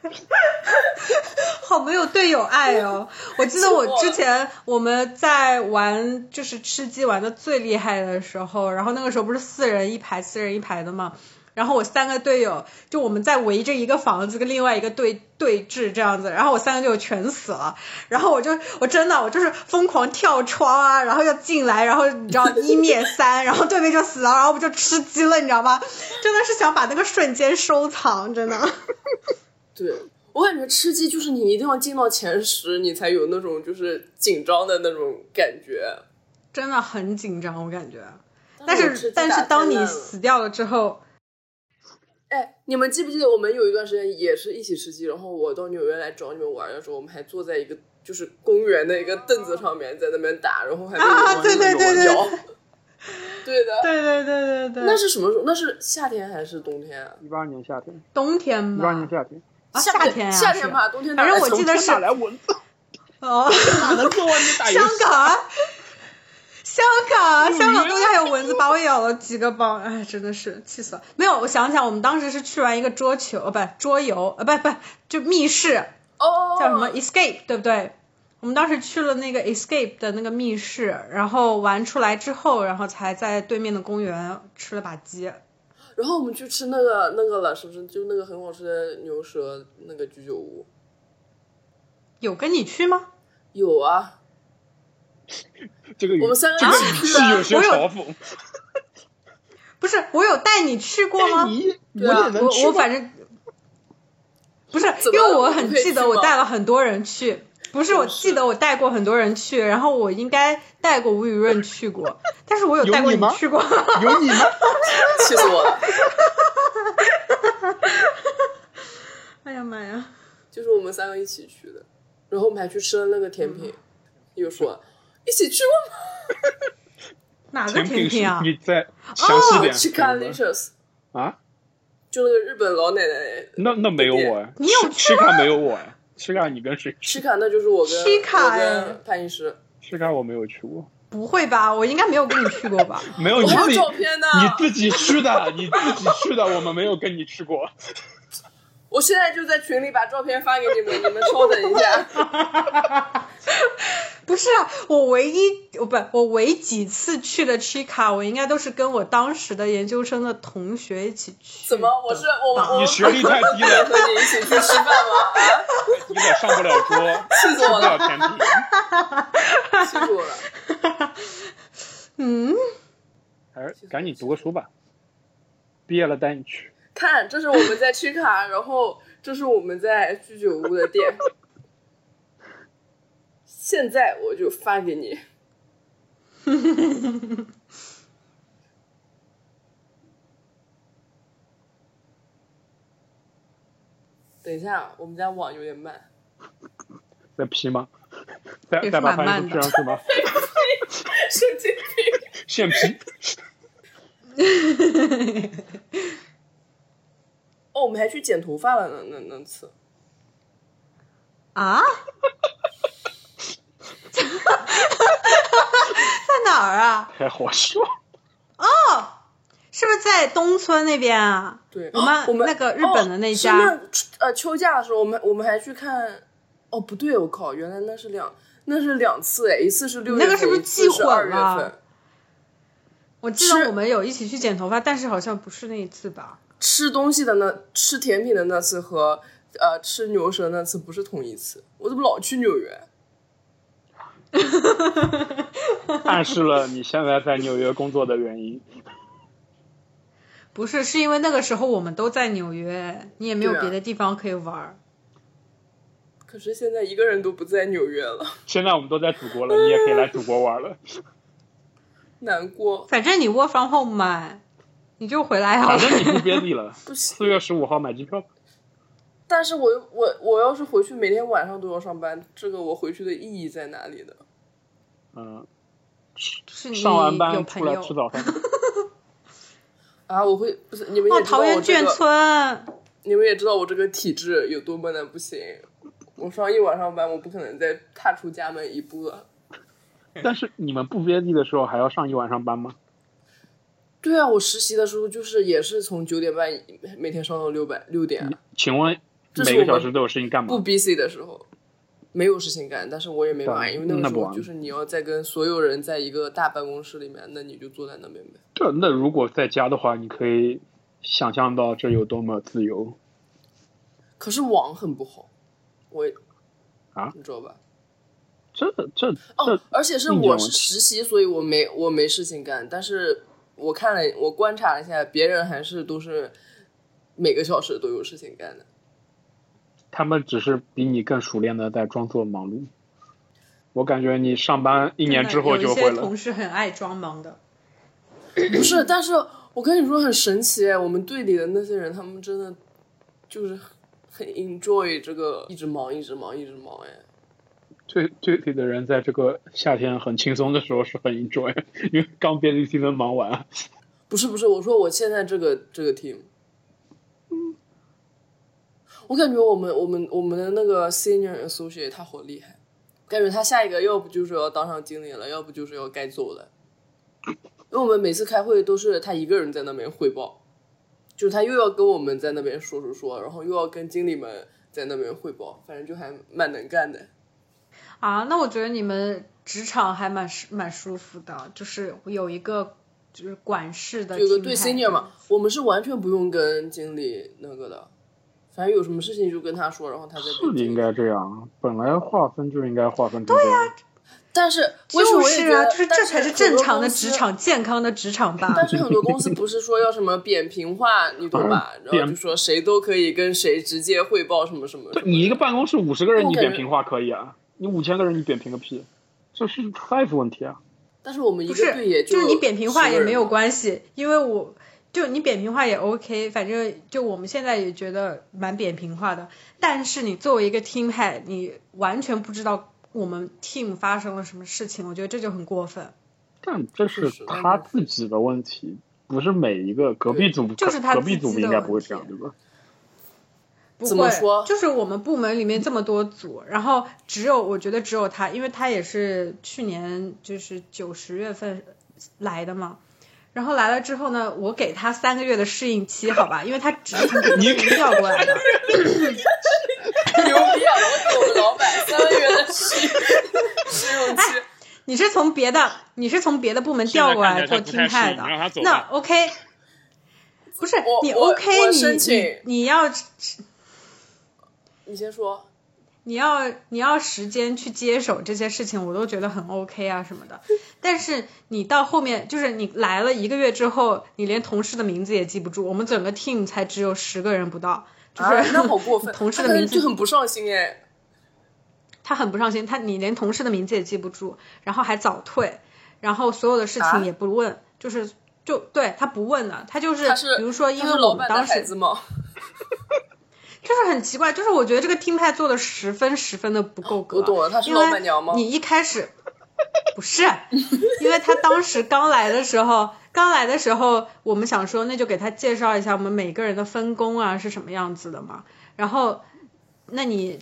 [LAUGHS] 好没有队友爱哦！[LAUGHS] 我记得我之前我们在玩就是吃鸡玩的最厉害的时候，然后那个时候不是四人一排，四人一排的嘛。然后我三个队友，就我们在围着一个房子跟另外一个队对峙这样子，然后我三个队友全死了，然后我就我真的我就是疯狂跳窗啊，然后要进来，然后你知道一灭三，[LAUGHS] 然后对面就死了，然后我们就吃鸡了，你知道吗？真的是想把那个瞬间收藏，真的。对我感觉吃鸡就是你一定要进到前十，你才有那种就是紧张的那种感觉。真的很紧张，我感觉。但是但是当你死掉了之后，哎，你们记不记得我们有一段时间也是一起吃鸡，然后我到纽约来找你们玩的时候，我们还坐在一个就是公园的一个凳子上面在那边打，然后还被啊有对对对对。[LAUGHS] 对的，对对对对对，那是什么时候？那是夏天还是冬天啊？一八年夏天，冬天吧一八年？夏天，啊，夏夏天啊，夏天吧，冬天哪反正我记得是哪来蚊子？[LAUGHS] 哦，哪 [LAUGHS] 能坐外面打 [LAUGHS] 游戏？香港啊，香港，香港冬天还有蚊子，把我咬了几个包，哎，真的是气死了。没有，我想想，我们当时是去玩一个桌球，呃，不，桌游，呃，不不，就密室，哦，叫什么 Escape，对不对？我们当时去了那个 Escape 的那个密室，然后玩出来之后，然后才在对面的公园吃了把鸡。然后我们去吃那个那个了，是不是？就那个很好吃的牛舌那个居酒屋。有跟你去吗？有啊，[LAUGHS] 这个我们三个一起去的我有嘲讽。[LAUGHS] 不是，我有带你去过吗？你对啊也能去吗我我反正 [LAUGHS] 不是，因为我很记得我带了很多人去。不是，我记得我带过很多人去，然后我应该带过吴雨润去过，[LAUGHS] 但是我有带过你吗去过。有你吗？[LAUGHS] [LAUGHS] 气死我了！哎呀妈呀！就是我们三个一起去的，然后我们还去吃了那个甜品，又说一起去过吗哪个甜品是甜品啊？你再详细点。？Chicalicious，啊？就那个日本老奶奶那那没有我哎，你有吃卡没有我哎，吃卡你跟谁？吃卡，那就是我跟我哎跟潘医师，吃卡我没有去过，不会吧？我应该没有跟你去过吧？[LAUGHS] 没有你我有自己照片的。你自己去的，[LAUGHS] 你自己去的，我们没有跟你去过。[LAUGHS] 我现在就在群里把照片发给你们，你们稍等一下。我唯一我不我唯几次去的 Chica，我应该都是跟我当时的研究生的同学一起去的。怎么？我是我我你学历太低了和你一起去吃饭吗？[LAUGHS] 啊，你也上不了桌，气死吃不我了，了甜品。气死我了！嗯，还是赶紧读个书吧，毕业了带你去。看，这是我们在 Chica，，然后这是我们在居酒屋的店。现在我就发给你。[LAUGHS] 等一下，我们家网有点慢。在 P 吗？在在把翻译蛮慢的图 P 上去吗？[LAUGHS] 神经病！现 P。哦，我们还去剪头发了呢，那那次。啊？[LAUGHS] 在哪儿啊？太好笑。是不是在东村那边啊？对，我们我们那个日本的那哦、家是那呃秋假的时候，我们我们还去看。哦，不对，我靠，原来那是两那是两次哎，一次是六月份，那个是不是记混是二月了份。我记得我们有一起去剪头发，但是好像不是那一次吧？吃东西的那吃甜品的那次和呃吃牛舌那次不是同一次，我怎么老去纽约？[LAUGHS] 暗示了你现在在纽约工作的原因。[LAUGHS] 不是，是因为那个时候我们都在纽约，你也没有别的地方可以玩儿。可是现在一个人都不在纽约了，现在我们都在祖国了，你也可以来祖国玩了。[LAUGHS] 难过。反正你 work from home 嘛，你就回来好了。反正你不憋地了，不行，四月十五号买机票吧。但是我又我我要是回去每天晚上都要上班，这个我回去的意义在哪里呢？嗯，是你上完班出来吃早饭。[LAUGHS] 啊，我会不是你们哦，也知道我这个，村，你们也知道我这个体质有多么的不行。我上一晚上班，我不可能再踏出家门一步了。但是你们不憋地的时候还要上一晚上班吗？对啊，我实习的时候就是也是从九点半每天上到六百六点啊，请问这是每个小时都有事情干不？busy 的时候没有事情干，但是我也没办法，对因为那个时候就是你要在跟所有人在一个大办公室里面，那你就坐在那边呗。对，那如果在家的话，你可以想象到这有多么自由。可是网很不好，我啊你知道吧？这这哦，而且是我是实习，所以我没我没事情干。但是我看了，我观察了一下，别人还是都是每个小时都有事情干的。他们只是比你更熟练的在装作忙碌。我感觉你上班一年之后就会了同。事很爱装忙的。不是，但是我跟你说很神奇哎，我们队里的那些人，他们真的就是很 enjoy 这个一直忙一直忙一直忙哎。队队里的人在这个夏天很轻松的时候是很 enjoy，因为刚 busy season 忙完。不是不是，我说我现在这个这个 team，我感觉我们我们我们的那个 senior associate 他好厉害，感觉他下一个要不就是要当上经理了，要不就是要该走了。因为我们每次开会都是他一个人在那边汇报，就是他又要跟我们在那边说说说，然后又要跟经理们在那边汇报，反正就还蛮能干的。啊，那我觉得你们职场还蛮舒蛮舒服的，就是有一个就是管事的，有个对 senior 嘛，我们是完全不用跟经理那个的，反正有什么事情就跟他说，然后他再是应该这样，本来划分就应该划分成这样。但是就是啊，就是这这才是正常的职场，健康的职场吧。[LAUGHS] 但是很多公司不是说要什么扁平化，你懂吧？[LAUGHS] 然后就说谁都可以跟谁直接汇报什么什么。你一个办公室五十个人，你扁平化可以啊？你五千个人，你扁平个屁？这是 size 问题啊。但是我们一个队也就是你扁平化也没有关系，因为我就你扁平化也 OK，反正就我们现在也觉得蛮扁平化的。但是你作为一个 team head，你完全不知道。我们 team 发生了什么事情？我觉得这就很过分。但这是他自己的问题，不是每一个隔壁组就是他隔壁组应该不会这样，对吧？不会说？就是我们部门里面这么多组，然后只有我觉得只有他，因为他也是去年就是九十月份来的嘛。然后来了之后呢，我给他三个月的适应期，好吧？因为他只是从别人调过来的。牛逼啊！我给我老板三个月的试试用期。你是从别的，你是从别的部门调过来做听派的，那 OK。不是你 OK，你你要，你先说。你要你要时间去接手这些事情，我都觉得很 OK 啊什么的。但是你到后面，就是你来了一个月之后，你连同事的名字也记不住。我们整个 team 才只有十个人不到。就是那好过分，[LAUGHS] 同事的名字就很不上心哎。他很不上心，他你连同事的名字也记不住，然后还早退，然后所有的事情也不问，就是就对他不问的，他就是比如说因为我们当时 [LAUGHS] 就是很奇怪，就是我觉得这个听派做的十分十分的不够格。我懂了，他是老板娘吗？你一开始不是，因为他当时刚来的时候。刚来的时候，我们想说，那就给他介绍一下我们每个人的分工啊是什么样子的嘛。然后，那你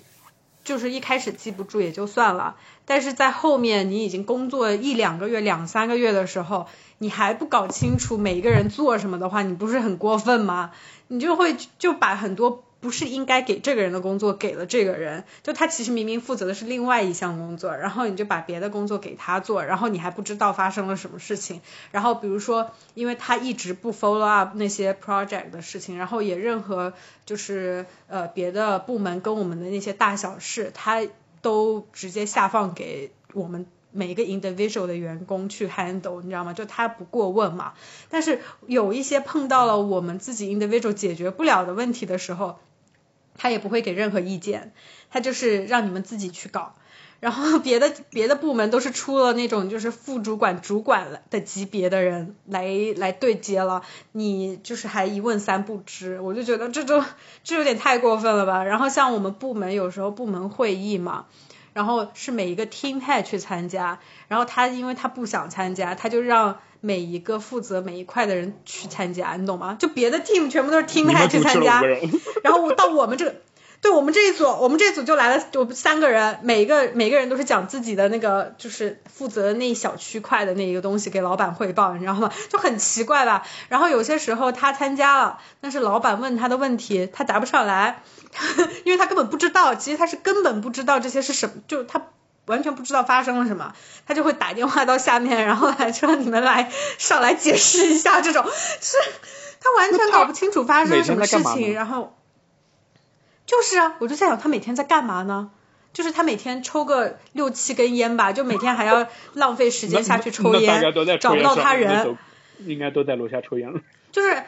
就是一开始记不住也就算了，但是在后面你已经工作一两个月、两三个月的时候，你还不搞清楚每一个人做什么的话，你不是很过分吗？你就会就把很多。不是应该给这个人的工作给了这个人，就他其实明明负责的是另外一项工作，然后你就把别的工作给他做，然后你还不知道发生了什么事情。然后比如说，因为他一直不 follow up 那些 project 的事情，然后也任何就是呃别的部门跟我们的那些大小事，他都直接下放给我们。每一个 individual 的员工去 handle，你知道吗？就他不过问嘛。但是有一些碰到了我们自己 individual 解决不了的问题的时候，他也不会给任何意见，他就是让你们自己去搞。然后 [LAUGHS] 别的别的部门都是出了那种就是副主管、主管的级别的人来来对接了，你就是还一问三不知，我就觉得这就这有点太过分了吧。然后像我们部门有时候部门会议嘛。然后是每一个 team head 去参加，然后他因为他不想参加，他就让每一个负责每一块的人去参加，你懂吗？就别的 team 全部都是 team head 去参加，[LAUGHS] 然后到我们这个。对我们这一组，我们这一组就来了，就三个人，每一个每个人都是讲自己的那个，就是负责那一小区块的那一个东西给老板汇报，你知道吗？就很奇怪吧。然后有些时候他参加了，但是老板问他的问题他答不上来，[LAUGHS] 因为他根本不知道，其实他是根本不知道这些是什么，就他完全不知道发生了什么，他就会打电话到下面，然后来说你们来上来解释一下这种，是他完全搞不清楚发生了什么事情，然后。就是啊，我就在想他每天在干嘛呢？就是他每天抽个六七根烟吧，就每天还要浪费时间下去抽烟，[LAUGHS] 找不到他人，应该都在楼下抽烟了。就是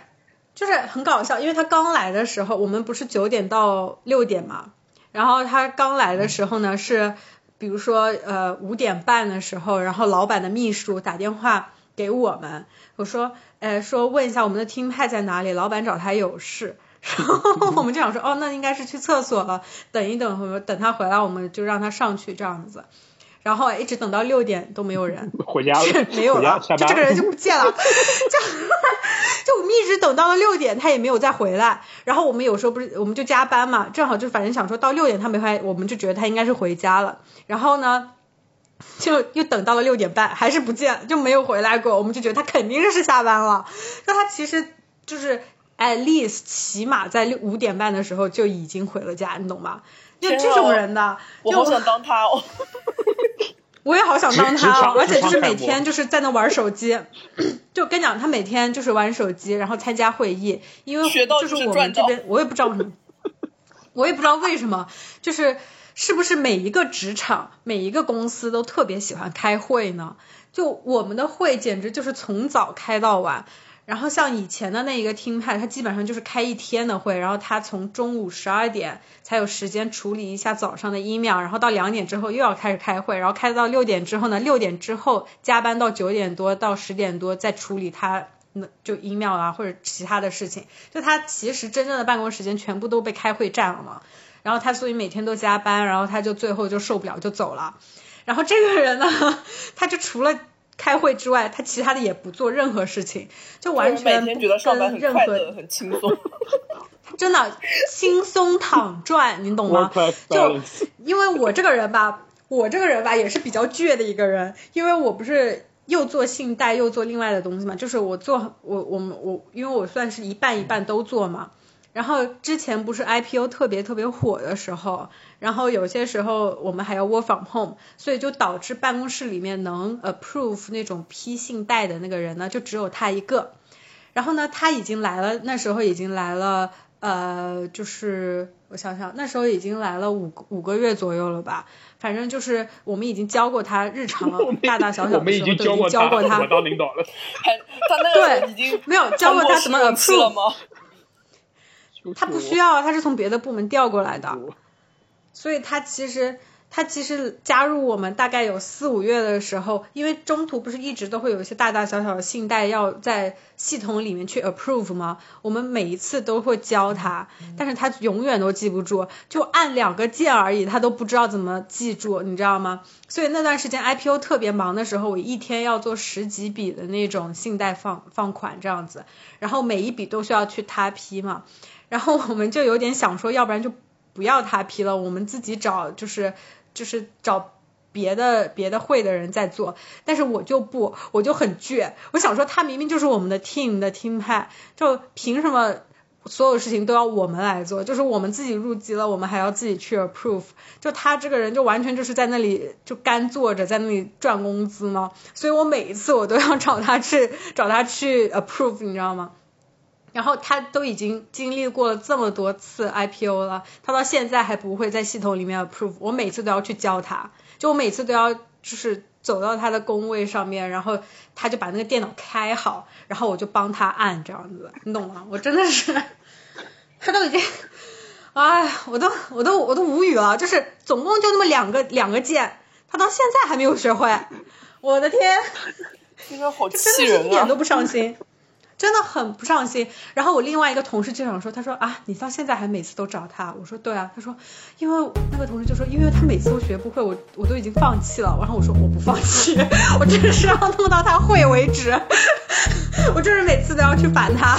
就是很搞笑，因为他刚来的时候，我们不是九点到六点嘛，然后他刚来的时候呢是，比如说呃五点半的时候，然后老板的秘书打电话给我们，我说，呃说问一下我们的听派在哪里，老板找他有事。然后 [LAUGHS] 我们就想说，哦，那应该是去厕所了，等一等，等他回来，我们就让他上去这样子。然后一直等到六点都没有人，[LAUGHS] 回家了，没有了，就这个人就不见了，[LAUGHS] 就就我们一直等到了六点，他也没有再回来。然后我们有时候不是我们就加班嘛，正好就反正想说到六点他没回来，我们就觉得他应该是回家了。然后呢？就又等到了六点半，还是不见，就没有回来过。我们就觉得他肯定是下班了。那他其实就是 at least 起码在六五点半的时候就已经回了家，你懂吗？就这种人的，我好想当他哦。[LAUGHS] 我也好想当他，哦而且就是每天就是在那玩手机。[CLEARS THROAT] 就跟你讲，他每天就是玩手机，然后参加会议，因为就是我们这边，我也不知道为什么，我也不知道为什么，就是是不是每一个职场、每一个公司都特别喜欢开会呢？就我们的会简直就是从早开到晚。然后像以前的那一个听派，他基本上就是开一天的会，然后他从中午十二点才有时间处理一下早上的 email，然后到两点之后又要开始开会，然后开到六点之后呢，六点之后加班到九点多到十点多再处理他那就 email 啊或者其他的事情，就他其实真正的办公时间全部都被开会占了嘛，然后他所以每天都加班，然后他就最后就受不了就走了，然后这个人呢，[LAUGHS] 他就除了。开会之外，他其他的也不做任何事情，就完全每天觉得上班很快乐、很轻松。[LAUGHS] 真的轻松躺赚，你懂吗？[LAUGHS] 就因为我这个人吧，我这个人吧也是比较倔的一个人，因为我不是又做信贷又做另外的东西嘛，就是我做我我们我，因为我算是一半一半都做嘛。然后之前不是 IPO 特别特别火的时候，然后有些时候我们还要 work from home，所以就导致办公室里面能 approve 那种批信贷的那个人呢，就只有他一个。然后呢，他已经来了，那时候已经来了，呃，就是我想想，那时候已经来了五五个月左右了吧。反正就是我们已经教过他日常 [LAUGHS] 大大小小的事情，都已经教过他。我当领导了。他那个已经没有教过他怎么 approve 了吗？他不需要，他是从别的部门调过来的，所以他其实他其实加入我们大概有四五月的时候，因为中途不是一直都会有一些大大小小的信贷要在系统里面去 approve 吗？我们每一次都会教他，但是他永远都记不住，就按两个键而已，他都不知道怎么记住，你知道吗？所以那段时间 IPO 特别忙的时候，我一天要做十几笔的那种信贷放放款这样子，然后每一笔都需要去他批嘛。然后我们就有点想说，要不然就不要他批了，我们自己找，就是就是找别的别的会的人在做。但是我就不，我就很倔，我想说他明明就是我们的 team 的 team 派，就凭什么所有事情都要我们来做？就是我们自己入籍了，我们还要自己去 approve。就他这个人就完全就是在那里就干坐着，在那里赚工资吗？所以我每一次我都要找他去找他去 approve，你知道吗？然后他都已经经历过了这么多次 IPO 了，他到现在还不会在系统里面 approve，我每次都要去教他，就我每次都要就是走到他的工位上面，然后他就把那个电脑开好，然后我就帮他按这样子，你懂吗？我真的是，[LAUGHS] 他都已经，哎，我都我都我都无语了，就是总共就那么两个两个键，他到现在还没有学会，我的天，[LAUGHS] 这个好气人啊，一点都不上心。真的很不上心，然后我另外一个同事就想说，他说啊，你到现在还每次都找他，我说对啊，他说，因为那个同事就说，因为他每次都学不会，我我都已经放弃了，然后我说我不放弃，[LAUGHS] 我真是要弄到他会为止，[LAUGHS] 我就是每次都要去烦他。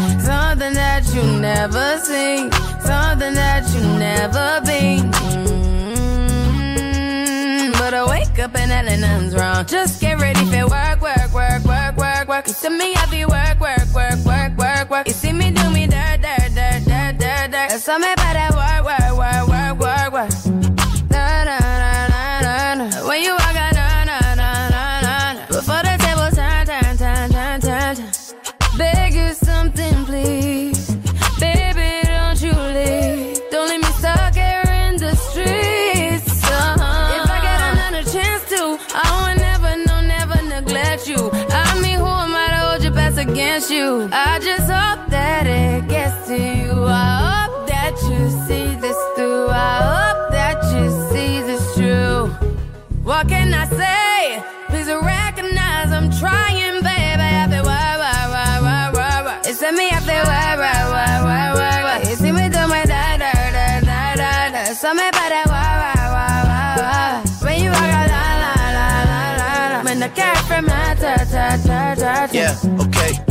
Something that you never seen. Something that you never been. Mm-hmm. But I wake up and nothing's wrong. Just get ready for work, work, work, work, work, work. You see me, I be work, work, work, work, work, work. You see me do me dirt, dirt, dirt, dirt, dirt, dirt. That's me about that work, work, work, work, work, work. About you. I just hope that it gets to you. I hope that you see this through. I hope that you see this true. What can I say? Please recognize I'm trying, baby. I feel why, why, why, why, why, why. It's me, I feel why, why, why, why, why, why. You see me do my da, da, da, da, da, da. So me by that, why, why, why, why, why. When you walk out, la, la, la, la, la, la. When the cat from my ta, ta, ta, ta. Yeah, okay.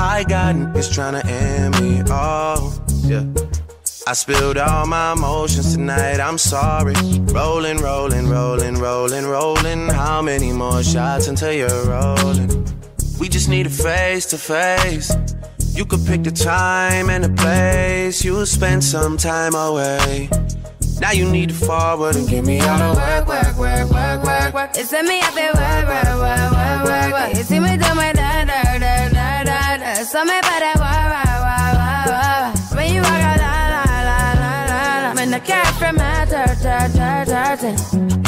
I got niggas tryna end me. Oh, yeah. I spilled all my emotions tonight, I'm sorry. Rolling, rolling, rolling, rolling, rolling. How many more shots until you're rolling? We just need a face to face. You could pick the time and the place. You'll spend some time away. Now you need to forward and give me all the work, work, work, work, work, work. It's me, I feel work, work, work, work, work, work. You see me do my da, da, da, Eso me pare guava, guava, guava. When you walk out, la, la, la, la, la. When the cat from my turn, turn, turn. dirt.